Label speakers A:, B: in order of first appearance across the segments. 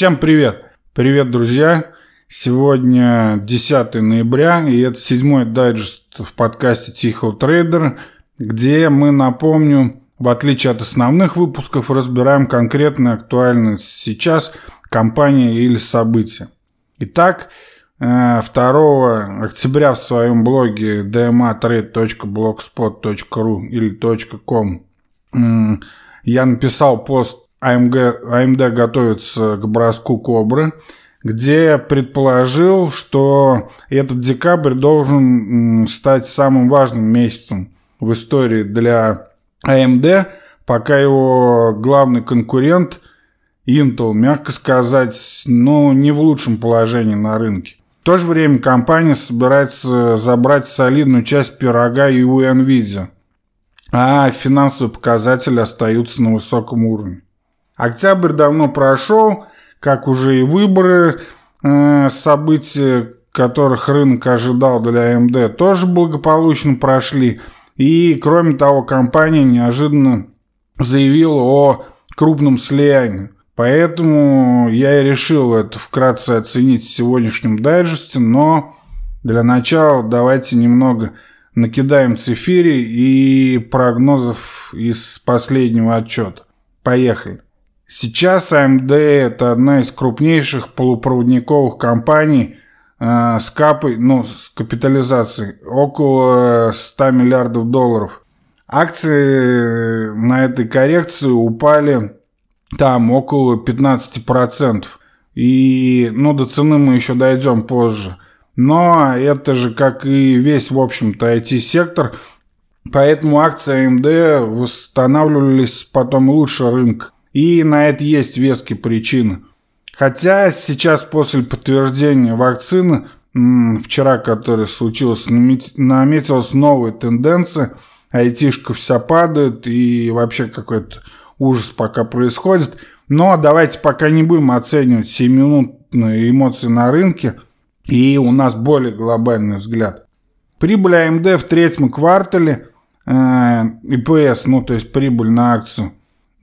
A: Всем привет! Привет, друзья! Сегодня 10 ноября, и это седьмой дайджест в подкасте Тихого Трейдера, где мы, напомню, в отличие от основных выпусков, разбираем конкретно актуальные сейчас компании или события. Итак, 2 э, октября в своем блоге dmatrade.blogspot.ru или .com я написал пост AMG, AMD готовится к броску Кобры, где предположил, что этот декабрь должен стать самым важным месяцем в истории для AMD, пока его главный конкурент Intel, мягко сказать, ну, не в лучшем положении на рынке. В то же время компания собирается забрать солидную часть пирога и у NVIDIA, а финансовые показатели остаются на высоком уровне. Октябрь давно прошел, как уже и выборы, э, события, которых рынок ожидал для AMD, тоже благополучно прошли. И, кроме того, компания неожиданно заявила о крупном слиянии. Поэтому я и решил это вкратце оценить в сегодняшнем дайджесте, но для начала давайте немного накидаем цифири и прогнозов из последнего отчета. Поехали. Сейчас AMD это одна из крупнейших полупроводниковых компаний э, с капой, ну, с капитализацией около 100 миллиардов долларов. Акции на этой коррекции упали там около 15%. И, ну, до цены мы еще дойдем позже. Но это же, как и весь, в общем-то, IT-сектор, поэтому акции AMD восстанавливались потом лучше рынка. И на это есть веские причины. Хотя сейчас после подтверждения вакцины, вчера, которая случилась, наметилась новая тенденция. Айтишка вся падает и вообще какой-то ужас пока происходит. Но давайте пока не будем оценивать 7-минутные эмоции на рынке. И у нас более глобальный взгляд. Прибыль AMD в третьем квартале, э, ИПС, ну то есть прибыль на акцию,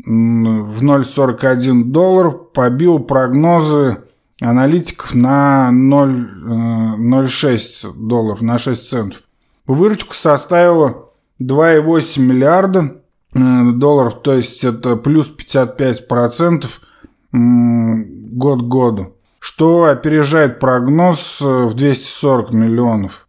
A: в 0,41 доллар побил прогнозы аналитиков на 0,06 э, долларов, на 6 центов. Выручка составила 2,8 миллиарда э, долларов, то есть это плюс 55% год к году, что опережает прогноз э, в 240 миллионов.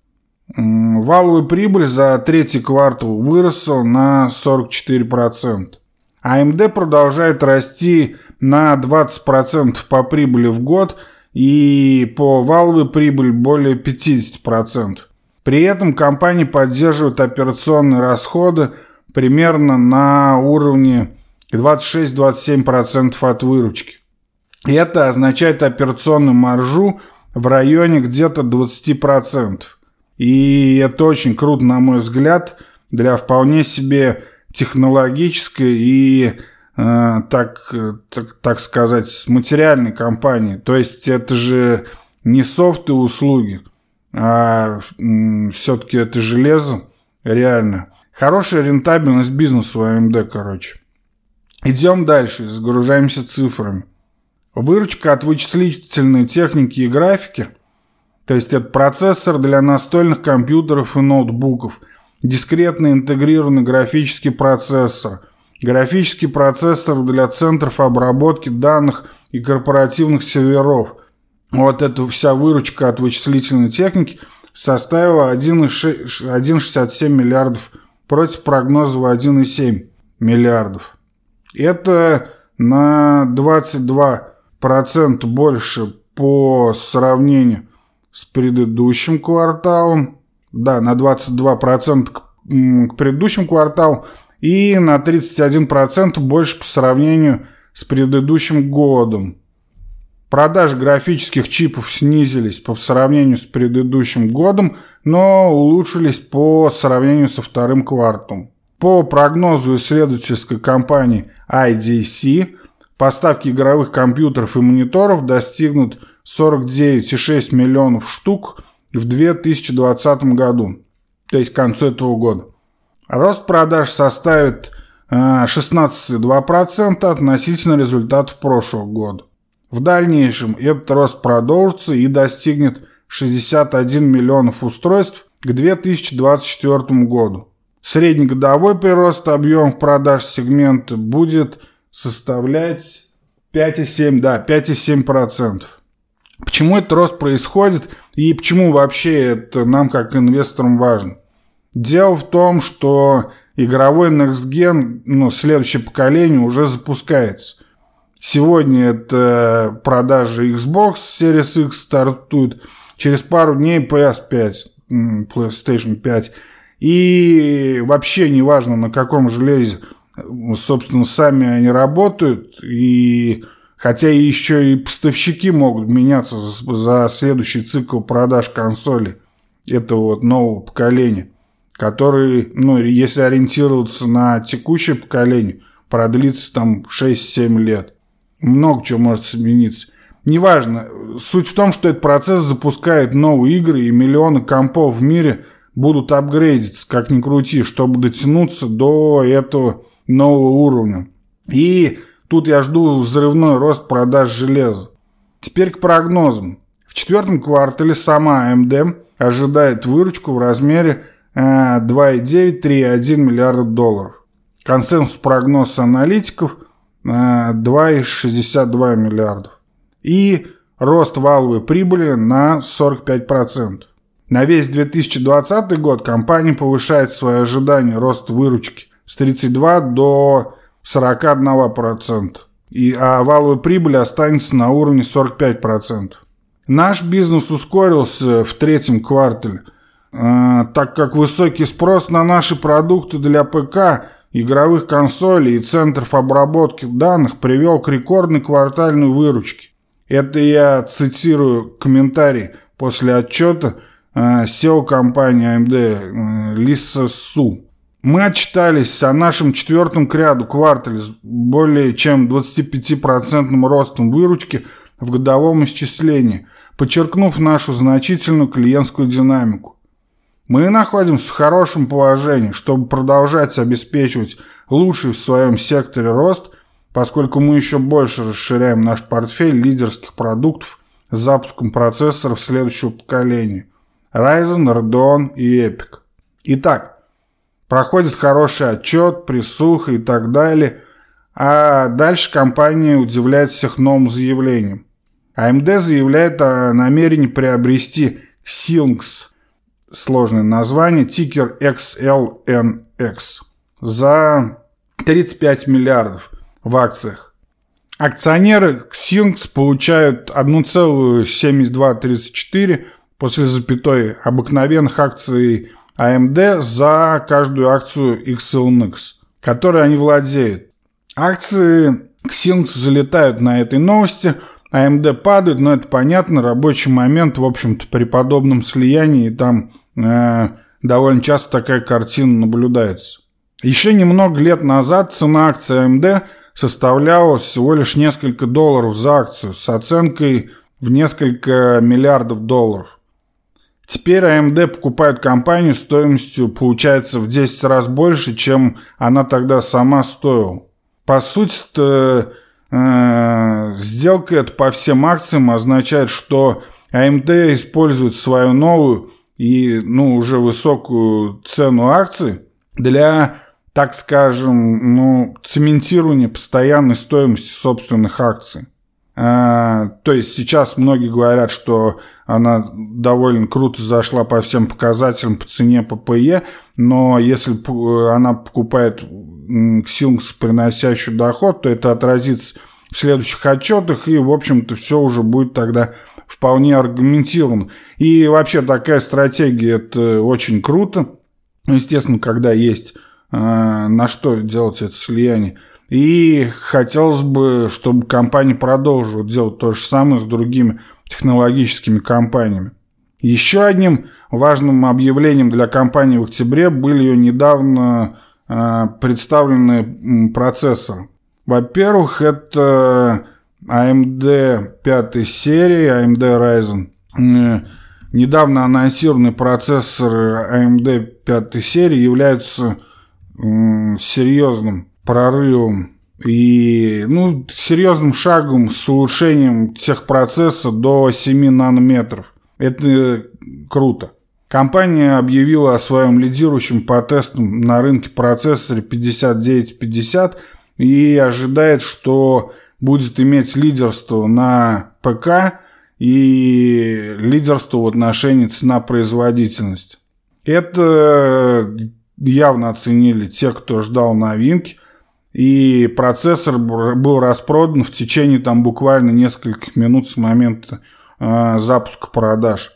A: Валовая прибыль за третий квартал выросла на 44%. AMD продолжает расти на 20% по прибыли в год и по валовой прибыль более 50%. При этом компания поддерживает операционные расходы примерно на уровне 26-27% от выручки. И это означает операционную маржу в районе где-то 20%. И это очень круто, на мой взгляд, для вполне себе технологической и, э, так, так, так сказать, материальной компании. То есть это же не софт и услуги, а все-таки это железо, реально. Хорошая рентабельность бизнеса у AMD, короче. Идем дальше, загружаемся цифрами. Выручка от вычислительной техники и графики, то есть это процессор для настольных компьютеров и ноутбуков – дискретно интегрированный графический процессор, графический процессор для центров обработки данных и корпоративных серверов. Вот эта вся выручка от вычислительной техники составила 1,67 миллиардов против прогноза в 1,7 миллиардов. Это на 22% больше по сравнению с предыдущим кварталом да, на 22% к, предыдущему кварталу и на 31% больше по сравнению с предыдущим годом. Продажи графических чипов снизились по сравнению с предыдущим годом, но улучшились по сравнению со вторым кварталом. По прогнозу исследовательской компании IDC, поставки игровых компьютеров и мониторов достигнут 49,6 миллионов штук в 2020 году, то есть к концу этого года. Рост продаж составит 16,2% э, относительно результатов прошлого года. В дальнейшем этот рост продолжится и достигнет 61 миллионов устройств к 2024 году. Среднегодовой прирост объемов продаж сегмента будет составлять 5,7, да, 5,7%. Почему этот рост происходит и почему вообще это нам как инвесторам важно? Дело в том, что игровой Next Gen, ну, следующее поколение уже запускается. Сегодня это продажи Xbox Series X стартуют, через пару дней PS5, PlayStation 5. И вообще неважно, на каком железе, собственно, сами они работают. И хотя еще и поставщики могут меняться за, следующий цикл продаж консоли этого вот нового поколения который, ну, если ориентироваться на текущее поколение, продлится там 6-7 лет. Много чего может смениться. Неважно. Суть в том, что этот процесс запускает новые игры, и миллионы компов в мире будут апгрейдиться, как ни крути, чтобы дотянуться до этого нового уровня. И тут я жду взрывной рост продаж железа. Теперь к прогнозам. В четвертом квартале сама AMD ожидает выручку в размере 2,9-3,1 миллиарда долларов. Консенсус прогноз аналитиков 2,62 миллиардов. И рост валовой прибыли на 45%. На весь 2020 год компания повышает свои ожидания роста выручки с 32 до 41%. И, а валовая прибыль останется на уровне 45%. Наш бизнес ускорился в третьем квартале – а, так как высокий спрос на наши продукты для ПК, игровых консолей и центров обработки данных привел к рекордной квартальной выручке. Это я цитирую комментарий после отчета SEO компании AMD э, Лиса Су. Мы отчитались о нашем четвертом к ряду квартале с более чем 25% ростом выручки в годовом исчислении, подчеркнув нашу значительную клиентскую динамику. Мы находимся в хорошем положении, чтобы продолжать обеспечивать лучший в своем секторе рост, поскольку мы еще больше расширяем наш портфель лидерских продуктов с запуском процессоров следующего поколения Ryzen, Radeon и Epic. Итак, проходит хороший отчет, присуха и так далее, а дальше компания удивляет всех новым заявлением. AMD заявляет о намерении приобрести Xilinx сложное название, тикер XLNX, за 35 миллиардов в акциях. Акционеры Xinx получают 1,7234 после запятой обыкновенных акций AMD за каждую акцию XLNX, которой они владеют. Акции Xinx залетают на этой новости – AMD падает, но это понятно, рабочий момент, в общем-то, при подобном слиянии там э, довольно часто такая картина наблюдается. Еще немного лет назад цена акции AMD составляла всего лишь несколько долларов за акцию с оценкой в несколько миллиардов долларов. Теперь AMD покупает компанию стоимостью, получается, в 10 раз больше, чем она тогда сама стоила. По сути-то Э, сделка это по всем акциям означает, что AMD использует свою новую и ну, уже высокую цену акций для, так скажем, ну, цементирования постоянной стоимости собственных акций. А, то есть сейчас многие говорят, что она довольно круто зашла по всем показателям по цене ППЕ, но если она покупает Xilinx, приносящий доход, то это отразится в следующих отчетах, и, в общем-то, все уже будет тогда вполне аргументировано. И вообще такая стратегия – это очень круто. Ну, естественно, когда есть э, на что делать это слияние. И хотелось бы, чтобы компания продолжила делать то же самое с другими технологическими компаниями. Еще одним важным объявлением для компании в октябре были ее недавно э, представленные процессоры. Во-первых, это AMD пятой серии, AMD Ryzen. Недавно анонсированные процессоры AMD пятой серии являются серьезным прорывом И, ну, серьезным шагом с улучшением техпроцесса до 7 нанометров. Это круто. Компания объявила о своем лидирующем по тестам на рынке процессоре 5950 и ожидает, что будет иметь лидерство на ПК и лидерство в отношении цена-производительность. Это явно оценили те, кто ждал новинки, и процессор был распродан в течение там буквально нескольких минут с момента э, запуска продаж.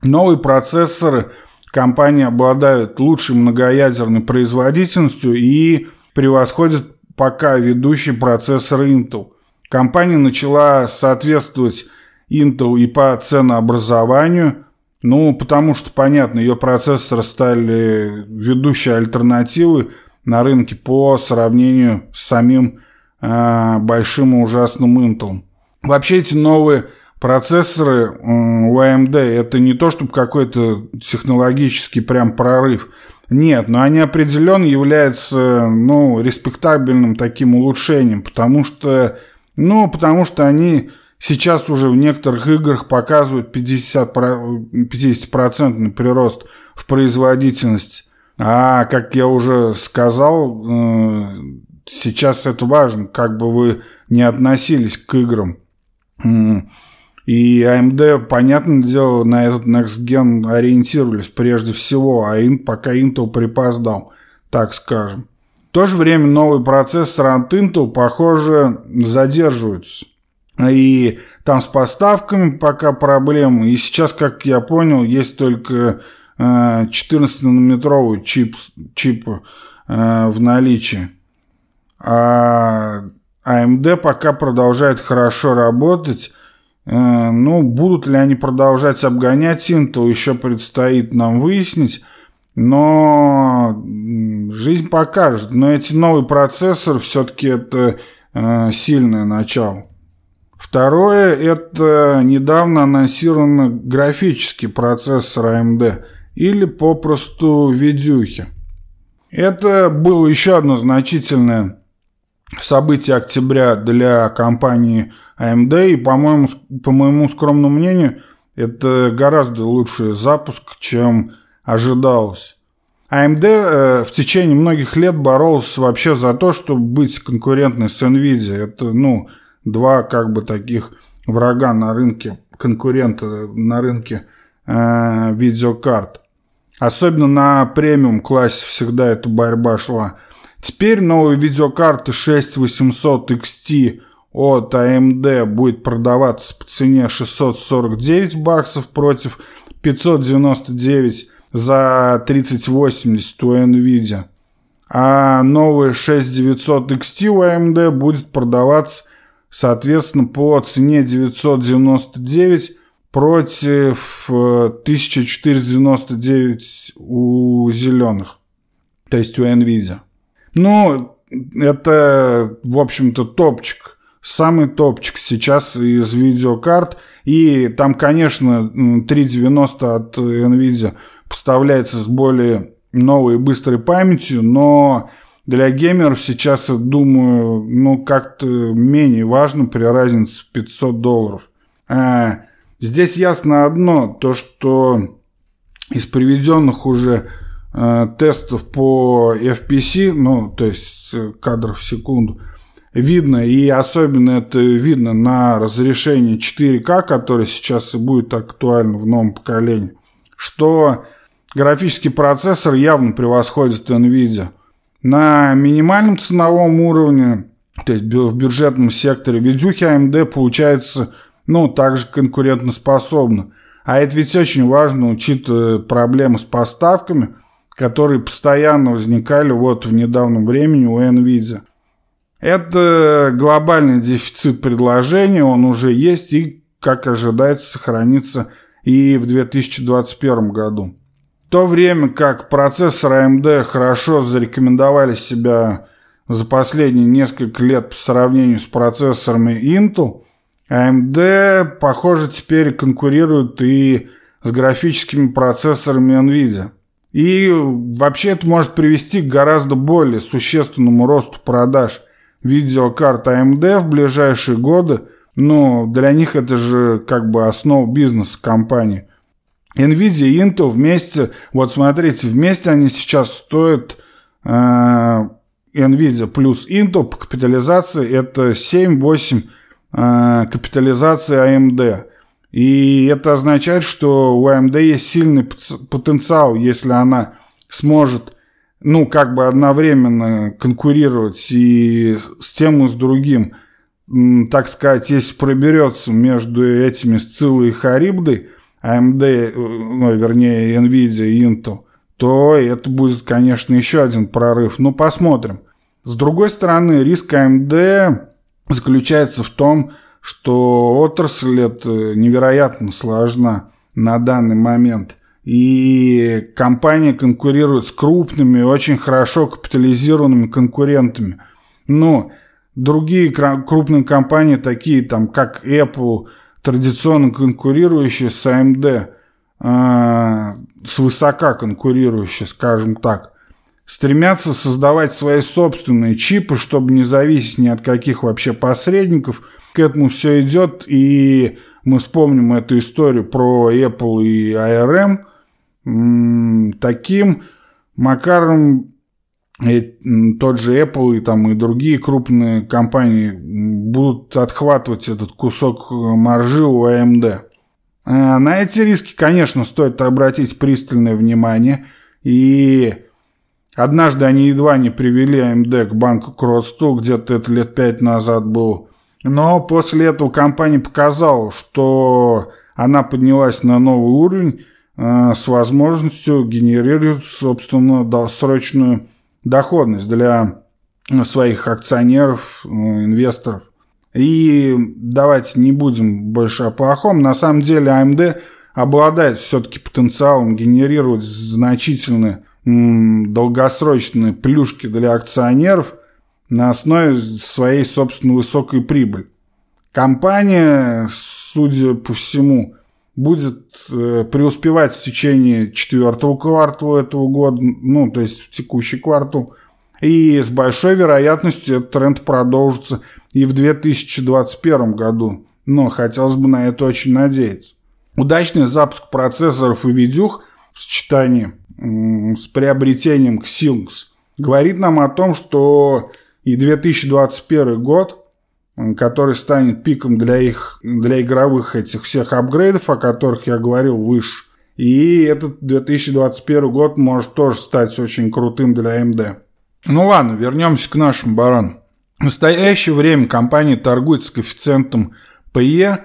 A: Новые процессоры компании обладают лучшей многоядерной производительностью и превосходят пока ведущий процессор Intel. Компания начала соответствовать Intel и по ценообразованию, ну, потому что, понятно, ее процессоры стали ведущей альтернативой на рынке по сравнению с самим э, большим и ужасным Intel. Вообще эти новые процессоры у AMD это не то, чтобы какой-то технологический прям прорыв. Нет, но они определенно являются, ну, респектабельным таким улучшением, потому что, ну, потому что они сейчас уже в некоторых играх показывают 50, 50% прирост в производительности. А, как я уже сказал, э, сейчас это важно, как бы вы не относились к играм. И AMD, понятное дело, на этот Next Gen ориентировались прежде всего, а пока Intel припоздал, так скажем. В то же время новые процессоры от Intel, похоже, задерживаются. И там с поставками пока проблемы. И сейчас, как я понял, есть только 14-нанометровый э, чип, чип э, в наличии. А AMD пока продолжает хорошо работать. Э, ну, будут ли они продолжать обгонять Intel, еще предстоит нам выяснить. Но жизнь покажет. Но эти новые процессоры все-таки это сильное начало. Второе – это недавно анонсированный графический процессор AMD или попросту видюхи. Это было еще одно значительное событие октября для компании AMD, и, по-моему, по моему скромному мнению, это гораздо лучший запуск, чем ожидалось. AMD э, в течение многих лет боролся вообще за то, чтобы быть конкурентной с NVIDIA. Это, ну, два как бы таких врага на рынке, конкурента на рынке э, видеокарт. Особенно на премиум классе всегда эта борьба шла. Теперь новые видеокарты 6800 XT от AMD будет продаваться по цене 649 баксов против 599 за 3080 у NVIDIA. А новые 6900 XT у AMD будет продаваться соответственно, по цене 999 против 1499 э, у зеленых, то есть у Nvidia. Ну, это, в общем-то, топчик. Самый топчик сейчас из видеокарт. И там, конечно, 390 от Nvidia поставляется с более новой и быстрой памятью, но для геймеров сейчас, думаю, ну, как-то менее важно при разнице в 500 долларов. А, здесь ясно одно, то, что из приведенных уже а, тестов по FPC, ну, то есть э, кадров в секунду, видно, и особенно это видно на разрешении 4К, которое сейчас и будет актуально в новом поколении, что графический процессор явно превосходит NVIDIA – на минимальном ценовом уровне, то есть в бюджетном секторе, видюхи AMD получается, ну, также конкурентоспособны. А это ведь очень важно, учитывая проблемы с поставками, которые постоянно возникали вот в недавнем времени у NVIDIA. Это глобальный дефицит предложения, он уже есть и, как ожидается, сохранится и в 2021 году то время как процессоры AMD хорошо зарекомендовали себя за последние несколько лет по сравнению с процессорами Intel, AMD, похоже, теперь конкурирует и с графическими процессорами NVIDIA. И вообще это может привести к гораздо более существенному росту продаж видеокарт AMD в ближайшие годы, ну, для них это же как бы основа бизнеса компании. Nvidia и Intel вместе, вот смотрите, вместе они сейчас стоят э, Nvidia плюс Intel по капитализации это 7-8 э, капитализации AMD. И это означает, что у AMD есть сильный потенциал, если она сможет, ну, как бы одновременно конкурировать и с тем, и с другим. Так сказать, если проберется между этими Сциллой и Харибдой, AMD, ну, вернее, NVIDIA и Intel, то это будет, конечно, еще один прорыв. Ну, посмотрим. С другой стороны, риск AMD заключается в том, что отрасль это невероятно сложна на данный момент. И компания конкурирует с крупными, очень хорошо капитализированными конкурентами. Ну, другие крупные компании, такие там, как Apple, традиционно конкурирующие с AMD, э, свысока конкурирующие, скажем так, стремятся создавать свои собственные чипы, чтобы не зависеть ни от каких вообще посредников – к этому все идет, и мы вспомним эту историю про Apple и ARM. Таким макаром тот же Apple и там и другие крупные компании будут отхватывать этот кусок маржи у AMD. А на эти риски, конечно, стоит обратить пристальное внимание. И однажды они едва не привели AMD к банку Кросту, где-то это лет пять назад был но после этого компания показала, что она поднялась на новый уровень э, с возможностью генерировать, собственно, долгосрочную доходность для своих акционеров, э, инвесторов. И давайте не будем больше о плохом. На самом деле AMD обладает все-таки потенциалом генерировать значительные долгосрочные плюшки для акционеров – на основе своей собственной высокой прибыли. Компания, судя по всему, будет э, преуспевать в течение четвертого квартала этого года, ну, то есть в текущий квартал, и с большой вероятностью этот тренд продолжится и в 2021 году, но хотелось бы на это очень надеяться. Удачный запуск процессоров и видюх в сочетании с приобретением Xilinx говорит нам о том, что и 2021 год, который станет пиком для их, для игровых этих всех апгрейдов, о которых я говорил выше. И этот 2021 год может тоже стать очень крутым для AMD. Ну ладно, вернемся к нашим баранам. В настоящее время компания торгует с коэффициентом PE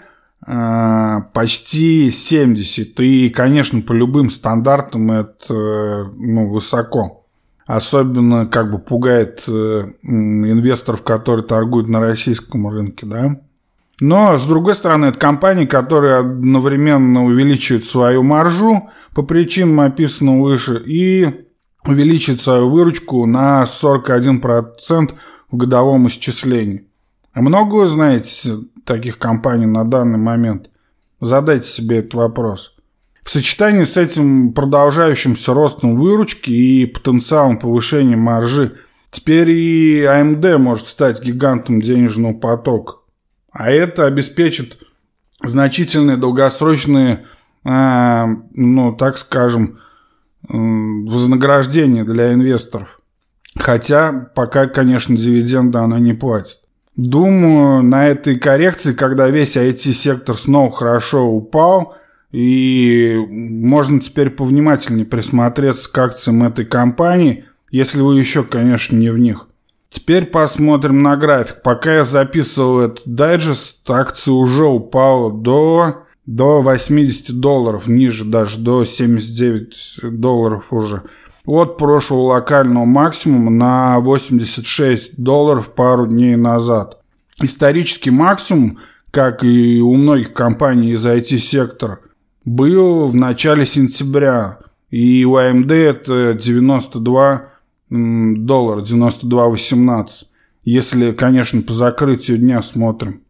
A: почти 70. И, конечно, по любым стандартам это э, ну, высоко. Особенно как бы пугает э, инвесторов, которые торгуют на российском рынке, да. Но, с другой стороны, это компания, которая одновременно увеличивает свою маржу по причинам, описанным выше, и увеличит свою выручку на 41% в годовом исчислении. Много знаете таких компаний на данный момент? Задайте себе этот вопрос. В сочетании с этим продолжающимся ростом выручки и потенциалом повышения маржи, теперь и AMD может стать гигантом денежного потока. А это обеспечит значительные долгосрочные, э, ну, так скажем, э, вознаграждения для инвесторов. Хотя пока, конечно, дивиденды она не платит. Думаю, на этой коррекции, когда весь IT-сектор снова хорошо упал – и можно теперь повнимательнее присмотреться к акциям этой компании, если вы еще, конечно, не в них. Теперь посмотрим на график. Пока я записывал этот дайджест, акция уже упала до, до 80 долларов, ниже даже до 79 долларов уже. От прошлого локального максимума на 86 долларов пару дней назад. Исторический максимум, как и у многих компаний из IT-сектора, был в начале сентября. И у AMD это 92 доллара, 92,18. Если, конечно, по закрытию дня смотрим.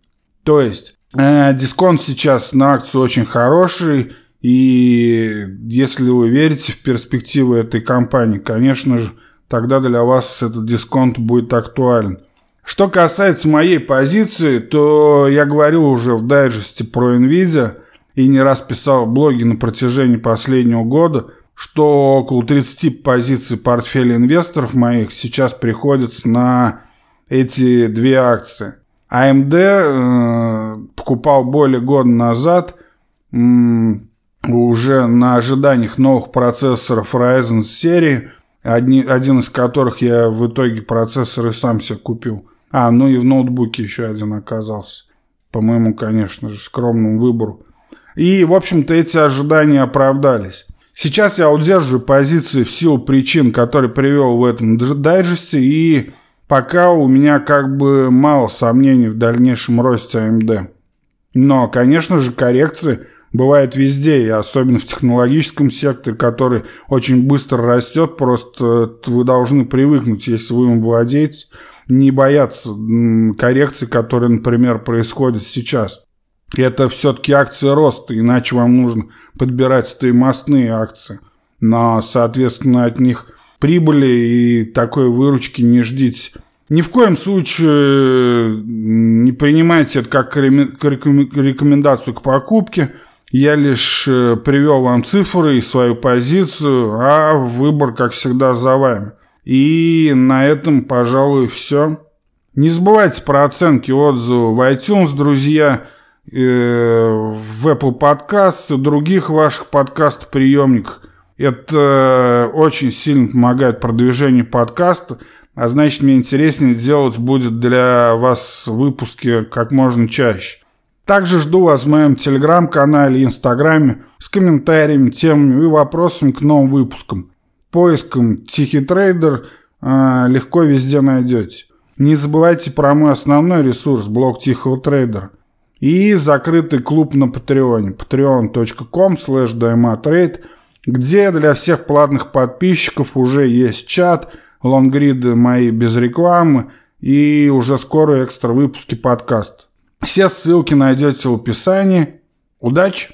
A: То есть, э, дисконт сейчас на акцию очень хороший. И если вы верите в перспективы этой компании, конечно же, тогда для вас этот дисконт будет актуален. Что касается моей позиции, то я говорил уже в дайджесте про NVIDIA и не раз писал в блоге на протяжении последнего года, что около 30 позиций портфеля инвесторов моих сейчас приходится на эти две акции. AMD э, покупал более года назад уже на ожиданиях новых процессоров Ryzen серии, одни, один из которых я в итоге процессоры сам себе купил. А, ну и в ноутбуке еще один оказался. По моему, конечно же, скромному выбору. И, в общем-то, эти ожидания оправдались. Сейчас я удерживаю позиции в силу причин, которые привел в этом дайджесте, и пока у меня как бы мало сомнений в дальнейшем росте AMD. Но, конечно же, коррекции бывают везде, и особенно в технологическом секторе, который очень быстро растет, просто вы должны привыкнуть, если вы им владеете, не бояться коррекций, которые, например, происходят сейчас. Это все-таки акции роста, иначе вам нужно подбирать стоимостные акции. Но, соответственно, от них прибыли и такой выручки не ждите. Ни в коем случае не принимайте это как рекомендацию к покупке. Я лишь э, привел вам цифры и свою позицию, а выбор, как всегда, за вами. И на этом, пожалуй, все. Не забывайте про оценки, отзывы в iTunes, друзья, э, в Apple Podcasts и других ваших подкаст-приемниках. Это очень сильно помогает продвижению подкаста, а значит, мне интереснее делать будет для вас выпуски как можно чаще. Также жду вас в моем телеграм-канале и инстаграме с комментариями, темами и вопросами к новым выпускам поиском «Тихий трейдер» э, легко везде найдете. Не забывайте про мой основной ресурс, блог Тихого трейдера. И закрытый клуб на Патреоне, patreon.com slash где для всех платных подписчиков уже есть чат, лонгриды мои без рекламы и уже скоро экстра выпуски подкаста. Все ссылки найдете в описании. Удачи!